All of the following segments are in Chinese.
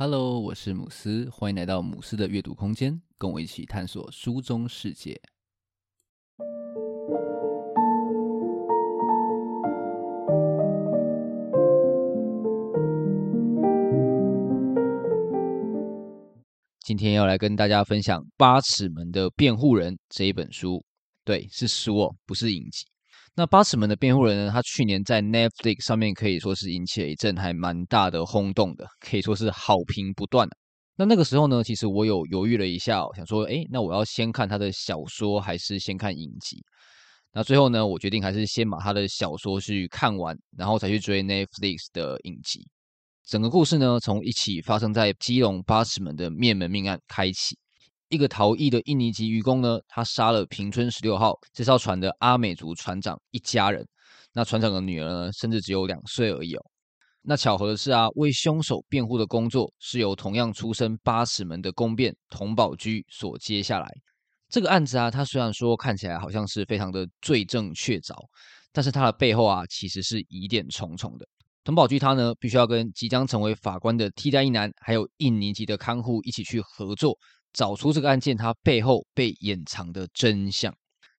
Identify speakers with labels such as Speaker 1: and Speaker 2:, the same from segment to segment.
Speaker 1: Hello，我是姆斯，欢迎来到姆斯的阅读空间，跟我一起探索书中世界。今天要来跟大家分享《八尺门的辩护人》这一本书，对，是书哦，不是影集。那《八尺门的辩护人》呢？他去年在 Netflix 上面可以说是引起了一阵还蛮大的轰动的，可以说是好评不断。那那个时候呢，其实我有犹豫了一下，想说，哎，那我要先看他的小说，还是先看影集？那最后呢，我决定还是先把他的小说去看完，然后才去追 Netflix 的影集。整个故事呢，从一起发生在基隆八尺门的灭门命案开启。一个逃逸的印尼籍渔工呢，他杀了平春十六号这艘船的阿美族船长一家人。那船长的女儿呢，甚至只有两岁而已哦。那巧合的是啊，为凶手辩护的工作是由同样出身八尺门的公辩童宝居所接下来。这个案子啊，他虽然说看起来好像是非常的罪证确凿，但是他的背后啊，其实是疑点重重的。佟宝居他呢，必须要跟即将成为法官的替代役男，还有印尼籍的看护一起去合作。找出这个案件它背后被掩藏的真相。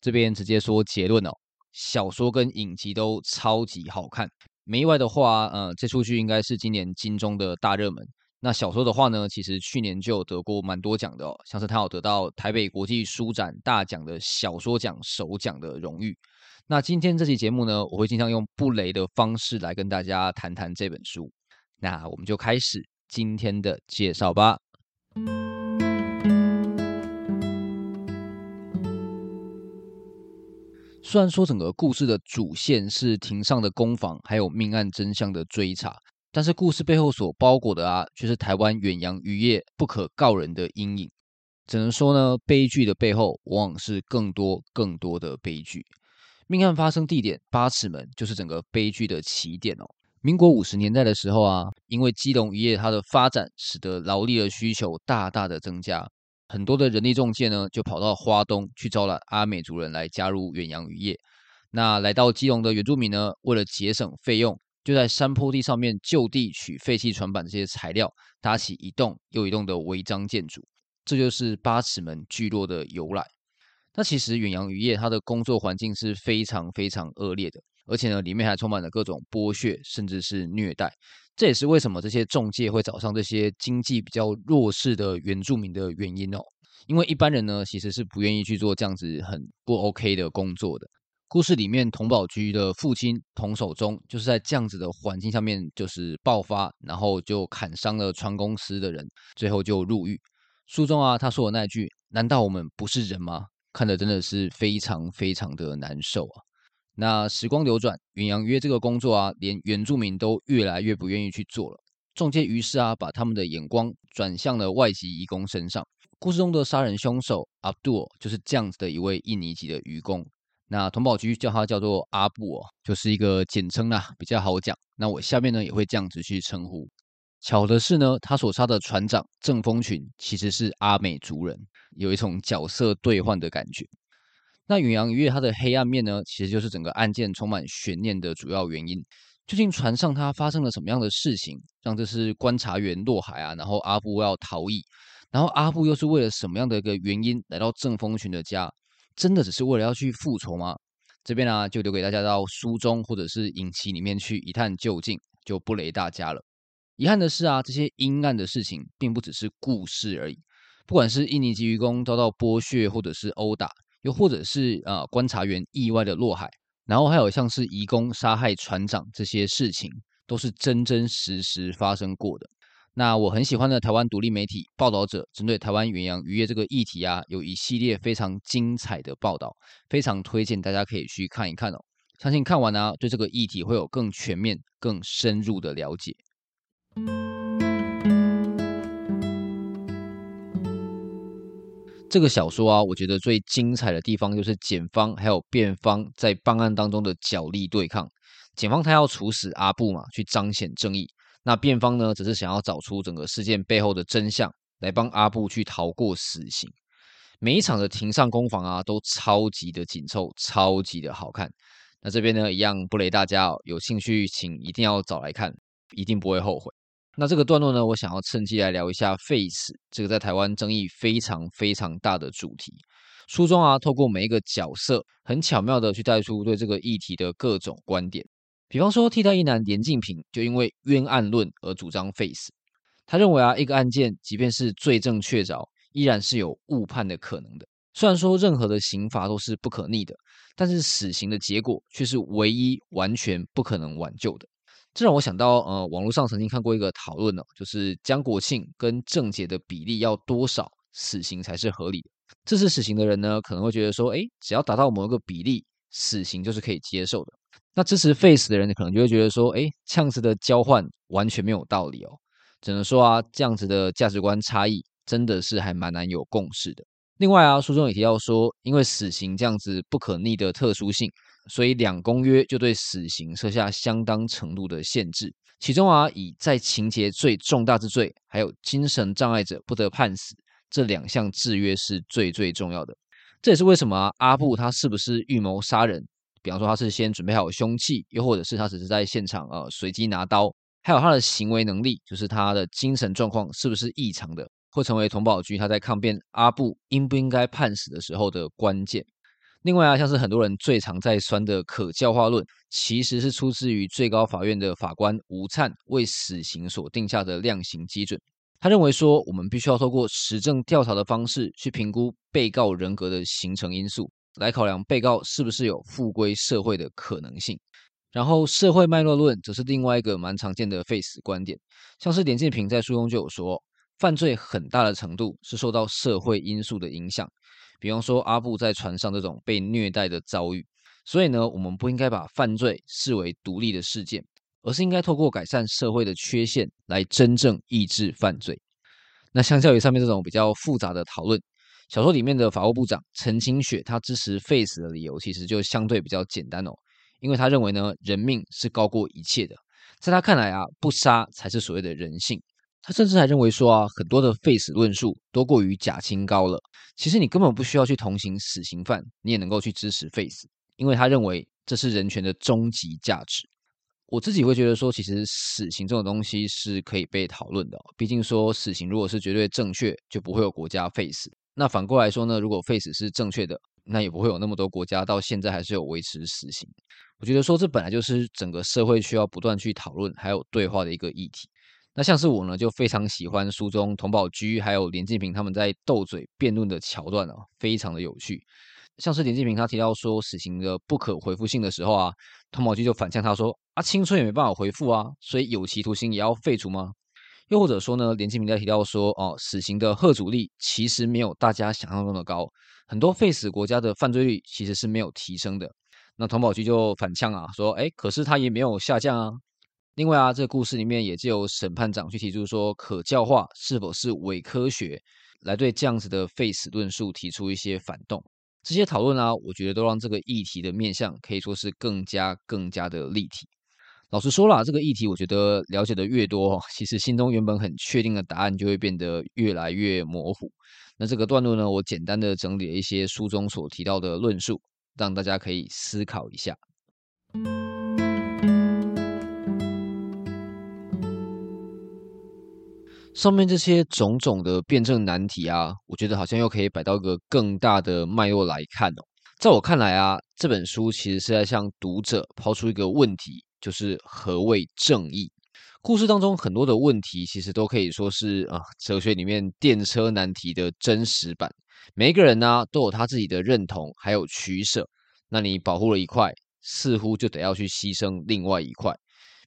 Speaker 1: 这边直接说结论哦，小说跟影集都超级好看。没意外的话，呃，这出剧应该是今年金钟的大热门。那小说的话呢，其实去年就得过蛮多奖的哦，像是他有得到台北国际书展大奖的小说奖首奖的荣誉。那今天这期节目呢，我会经常用不雷的方式来跟大家谈谈这本书。那我们就开始今天的介绍吧。虽然说整个故事的主线是庭上的攻防，还有命案真相的追查，但是故事背后所包裹的啊，却是台湾远洋渔业不可告人的阴影。只能说呢，悲剧的背后往往是更多更多的悲剧。命案发生地点八尺门，就是整个悲剧的起点哦。民国五十年代的时候啊，因为基隆渔业它的发展，使得劳力的需求大大的增加。很多的人力中介呢，就跑到花东去招揽阿美族人来加入远洋渔业。那来到基隆的原住民呢，为了节省费用，就在山坡地上面就地取废弃船板这些材料，搭起一栋又一栋的违章建筑。这就是八尺门聚落的由来。那其实远洋渔业它的工作环境是非常非常恶劣的，而且呢，里面还充满了各种剥削，甚至是虐待。这也是为什么这些中介会找上这些经济比较弱势的原住民的原因哦。因为一般人呢，其实是不愿意去做这样子很不 OK 的工作的。故事里面，佟宝駒的父亲佟守中就是在这样子的环境下面，就是爆发，然后就砍伤了船公司的人，最后就入狱。书中啊，他说的那句“难道我们不是人吗？”看得真的是非常非常的难受啊。那时光流转，远洋约这个工作啊，连原住民都越来越不愿意去做了。中介于是啊，把他们的眼光转向了外籍移工身上。故事中的杀人凶手阿杜就是这样子的一位印尼籍的渔工。那佟宝局叫他叫做阿布哦，就是一个简称啦，比较好讲。那我下面呢也会这样子去称呼。巧的是呢，他所杀的船长郑风群其实是阿美族人，有一种角色兑换的感觉。那远洋渔业它的黑暗面呢，其实就是整个案件充满悬念的主要原因。究竟船上它发生了什么样的事情，让这是观察员落海啊？然后阿布要逃逸，然后阿布又是为了什么样的一个原因来到郑风群的家？真的只是为了要去复仇吗？这边呢、啊，就留给大家到书中或者是影集里面去一探究竟，就不雷大家了。遗憾的是啊，这些阴暗的事情并不只是故事而已。不管是印尼籍渔工遭到剥削，或者是殴打。又或者是呃观察员意外的落海，然后还有像是移工杀害船长这些事情，都是真真实实发生过的。那我很喜欢的台湾独立媒体报道者，针对台湾远洋渔业这个议题啊，有一系列非常精彩的报道，非常推荐大家可以去看一看哦。相信看完呢、啊，对这个议题会有更全面、更深入的了解。这个小说啊，我觉得最精彩的地方就是检方还有辩方在办案当中的角力对抗。检方他要处死阿布嘛，去彰显正义；那辩方呢，只是想要找出整个事件背后的真相，来帮阿布去逃过死刑。每一场的庭上攻防啊，都超级的紧凑，超级的好看。那这边呢，一样不雷大家哦，有兴趣请一定要找来看，一定不会后悔。那这个段落呢，我想要趁机来聊一下 Face 这个在台湾争议非常非常大的主题。书中啊，透过每一个角色，很巧妙的去带出对这个议题的各种观点。比方说，替代役男连晋平就因为冤案论而主张 Face。他认为啊，一个案件即便是罪证确凿，依然是有误判的可能的。虽然说任何的刑罚都是不可逆的，但是死刑的结果却是唯一完全不可能挽救的。这让我想到，呃，网络上曾经看过一个讨论呢，就是江国庆跟郑捷的比例要多少，死刑才是合理的。支持死刑的人呢，可能会觉得说，哎，只要达到某一个比例，死刑就是可以接受的。那支持 Face 的人可能就会觉得说，哎，这样子的交换完全没有道理哦。只能说啊，这样子的价值观差异真的是还蛮难有共识的。另外啊，书中也提到说，因为死刑这样子不可逆的特殊性。所以两公约就对死刑设下相当程度的限制，其中啊，以在情节最重大之罪，还有精神障碍者不得判死这两项制约是最最重要的。这也是为什么，阿布他是不是预谋杀人？比方说他是先准备好凶器，又或者是他只是在现场呃随机拿刀，还有他的行为能力，就是他的精神状况是不是异常的，会成为同宝局他在抗辩阿布应不应该判死的时候的关键。另外啊，像是很多人最常在酸的可教化论，其实是出自于最高法院的法官吴灿为死刑所定下的量刑基准。他认为说，我们必须要透过实证调查的方式去评估被告人格的形成因素，来考量被告是不是有复归社会的可能性。然后社会脉络论则是另外一个蛮常见的 Face 观点，像是连晋平在书中就有说，犯罪很大的程度是受到社会因素的影响。比方说阿布在船上这种被虐待的遭遇，所以呢，我们不应该把犯罪视为独立的事件，而是应该透过改善社会的缺陷来真正抑制犯罪。那相较于上面这种比较复杂的讨论，小说里面的法务部长陈清雪他支持 Face 的理由其实就相对比较简单哦，因为他认为呢，人命是高过一切的，在他看来啊，不杀才是所谓的人性。他甚至还认为说啊，很多的 Face 论述都过于假清高了。其实你根本不需要去同情死刑犯，你也能够去支持 Face，因为他认为这是人权的终极价值。我自己会觉得说，其实死刑这种东西是可以被讨论的。毕竟说死刑如果是绝对正确，就不会有国家 Face。那反过来说呢，如果 Face 是正确的，那也不会有那么多国家到现在还是有维持死刑。我觉得说这本来就是整个社会需要不断去讨论还有对话的一个议题。那像是我呢，就非常喜欢书中佟宝驹还有连晋平他们在斗嘴辩论的桥段啊，非常的有趣。像是连晋平他提到说死刑的不可回复性的时候啊，佟宝驹就反呛他说啊，青春也没办法回复啊，所以有期徒刑也要废除吗？又或者说呢，连晋平在提到说哦，死刑的贺阻力其实没有大家想象中的高，很多废死国家的犯罪率其实是没有提升的。那佟宝驹就反呛啊，说哎，可是他也没有下降啊。另外啊，这个故事里面也就有审判长去提出说，可教化是否是伪科学，来对这样子的废死论述提出一些反动。这些讨论啊，我觉得都让这个议题的面向可以说是更加更加的立体。老实说啦，这个议题我觉得了解的越多，其实心中原本很确定的答案就会变得越来越模糊。那这个段落呢，我简单的整理了一些书中所提到的论述，让大家可以思考一下。上面这些种种的辩证难题啊，我觉得好像又可以摆到一个更大的脉络来看哦。在我看来啊，这本书其实是在向读者抛出一个问题，就是何谓正义？故事当中很多的问题，其实都可以说是啊，哲学里面电车难题的真实版。每一个人呢、都有他自己的认同，还有取舍。那你保护了一块，似乎就得要去牺牲另外一块。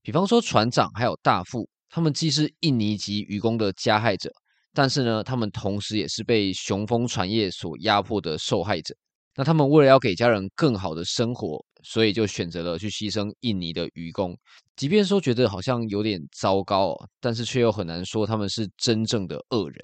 Speaker 1: 比方说船长，还有大副。他们既是印尼籍渔工的加害者，但是呢，他们同时也是被雄风船业所压迫的受害者。那他们为了要给家人更好的生活，所以就选择了去牺牲印尼的渔工。即便说觉得好像有点糟糕，但是却又很难说他们是真正的恶人。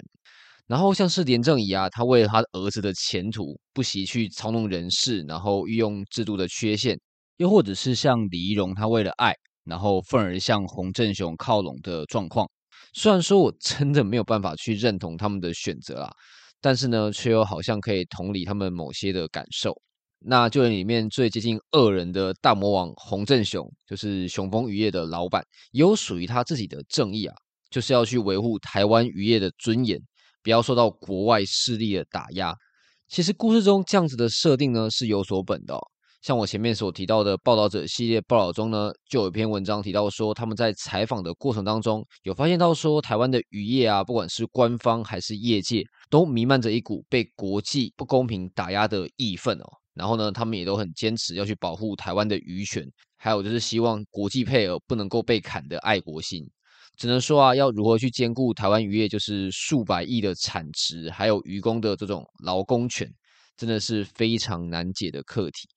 Speaker 1: 然后像是廉正仪啊，他为了他儿子的前途，不惜去操弄人事，然后运用制度的缺陷；又或者是像李宜荣，他为了爱。然后愤而向洪振雄靠拢的状况，虽然说我真的没有办法去认同他们的选择啊，但是呢，却又好像可以同理他们某些的感受。那就连里面最接近恶人的大魔王洪振雄，就是雄风渔业的老板，也有属于他自己的正义啊。就是要去维护台湾渔业的尊严，不要受到国外势力的打压。其实故事中这样子的设定呢，是有所本的。像我前面所提到的报道者系列报道中呢，就有一篇文章提到说，他们在采访的过程当中，有发现到说，台湾的渔业啊，不管是官方还是业界，都弥漫着一股被国际不公平打压的义愤哦。然后呢，他们也都很坚持要去保护台湾的渔权，还有就是希望国际配额不能够被砍的爱国心。只能说啊，要如何去兼顾台湾渔业就是数百亿的产值，还有渔工的这种劳工权，真的是非常难解的课题。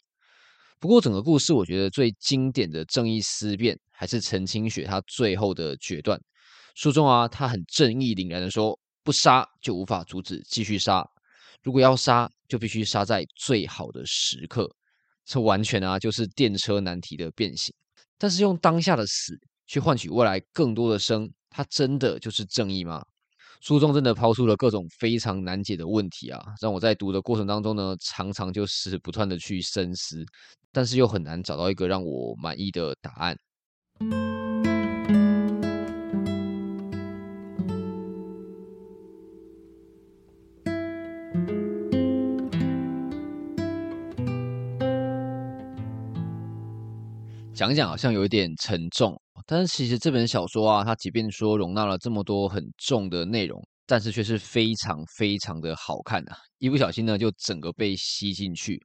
Speaker 1: 不过整个故事，我觉得最经典的正义思辨还是陈清雪她最后的决断。书中啊，他很正义凛然的说：“不杀就无法阻止继续杀，如果要杀，就必须杀在最好的时刻。”这完全啊，就是电车难题的变形。但是用当下的死去换取未来更多的生，它真的就是正义吗？书中真的抛出了各种非常难解的问题啊，让我在读的过程当中呢，常常就是不断的去深思，但是又很难找到一个让我满意的答案。讲讲好像有一点沉重。但是其实这本小说啊，它即便说容纳了这么多很重的内容，但是却是非常非常的好看啊！一不小心呢，就整个被吸进去。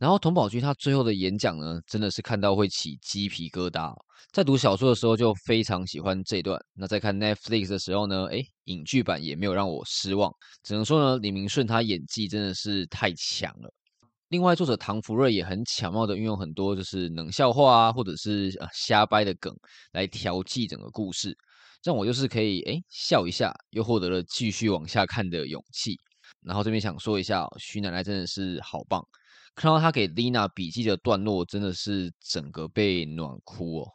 Speaker 1: 然后童宝駒他最后的演讲呢，真的是看到会起鸡皮疙瘩。在读小说的时候就非常喜欢这段，那在看 Netflix 的时候呢，诶，影剧版也没有让我失望。只能说呢，李明顺他演技真的是太强了。另外，作者唐福瑞也很巧妙的运用很多就是冷笑话啊，或者是呃瞎掰的梗来调剂整个故事，让我就是可以诶笑一下，又获得了继续往下看的勇气。然后这边想说一下，徐奶奶真的是好棒，看到他给 Lina 笔记的段落，真的是整个被暖哭哦。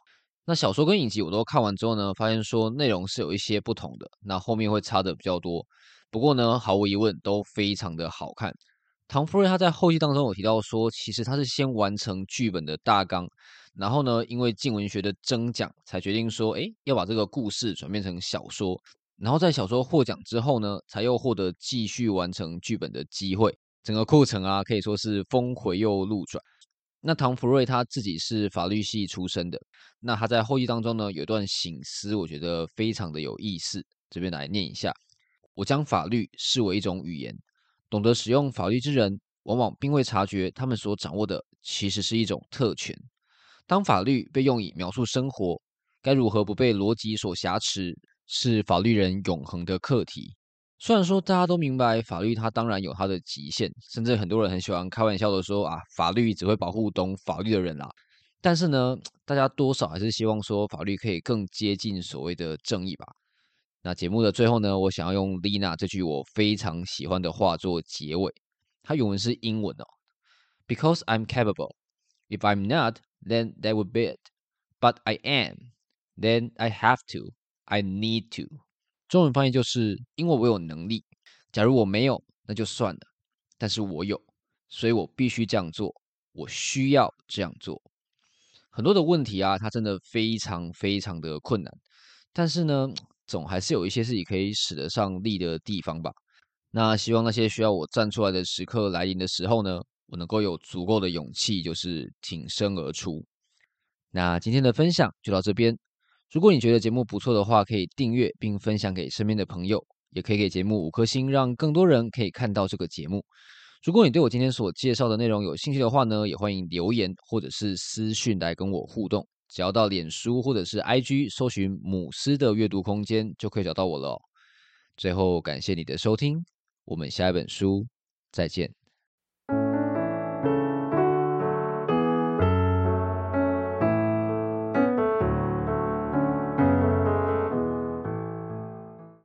Speaker 1: 那小说跟影集我都看完之后呢，发现说内容是有一些不同的，那后面会差的比较多。不过呢，毫无疑问都非常的好看。唐福瑞他在后记当中有提到说，其实他是先完成剧本的大纲，然后呢，因为镜文学的征奖，才决定说，诶，要把这个故事转变成小说。然后在小说获奖之后呢，才又获得继续完成剧本的机会。整个过程啊，可以说是峰回又路转。那唐福瑞他自己是法律系出身的，那他在后记当中呢，有一段醒思，我觉得非常的有意思，这边来念一下：我将法律视为一种语言。懂得使用法律之人，往往并未察觉他们所掌握的其实是一种特权。当法律被用以描述生活，该如何不被逻辑所挟持，是法律人永恒的课题。虽然说大家都明白法律它当然有它的极限，甚至很多人很喜欢开玩笑的说啊，法律只会保护懂法律的人啦。但是呢，大家多少还是希望说法律可以更接近所谓的正义吧。那节目的最后呢，我想要用 Lina 这句我非常喜欢的话做结尾。它原文是英文哦，Because I'm capable. If I'm not, then that would be it. But I am. Then I have to. I need to. 中文翻译就是因为我有能力。假如我没有，那就算了。但是我有，所以我必须这样做。我需要这样做。很多的问题啊，它真的非常非常的困难。但是呢，总还是有一些自己可以使得上力的地方吧。那希望那些需要我站出来的时刻来临的时候呢，我能够有足够的勇气，就是挺身而出。那今天的分享就到这边。如果你觉得节目不错的话，可以订阅并分享给身边的朋友，也可以给节目五颗星，让更多人可以看到这个节目。如果你对我今天所介绍的内容有兴趣的话呢，也欢迎留言或者是私讯来跟我互动。只要到脸书或者是 IG 搜寻“母狮的阅读空间”，就可以找到我了哦。最后，感谢你的收听，我们下一本书再见。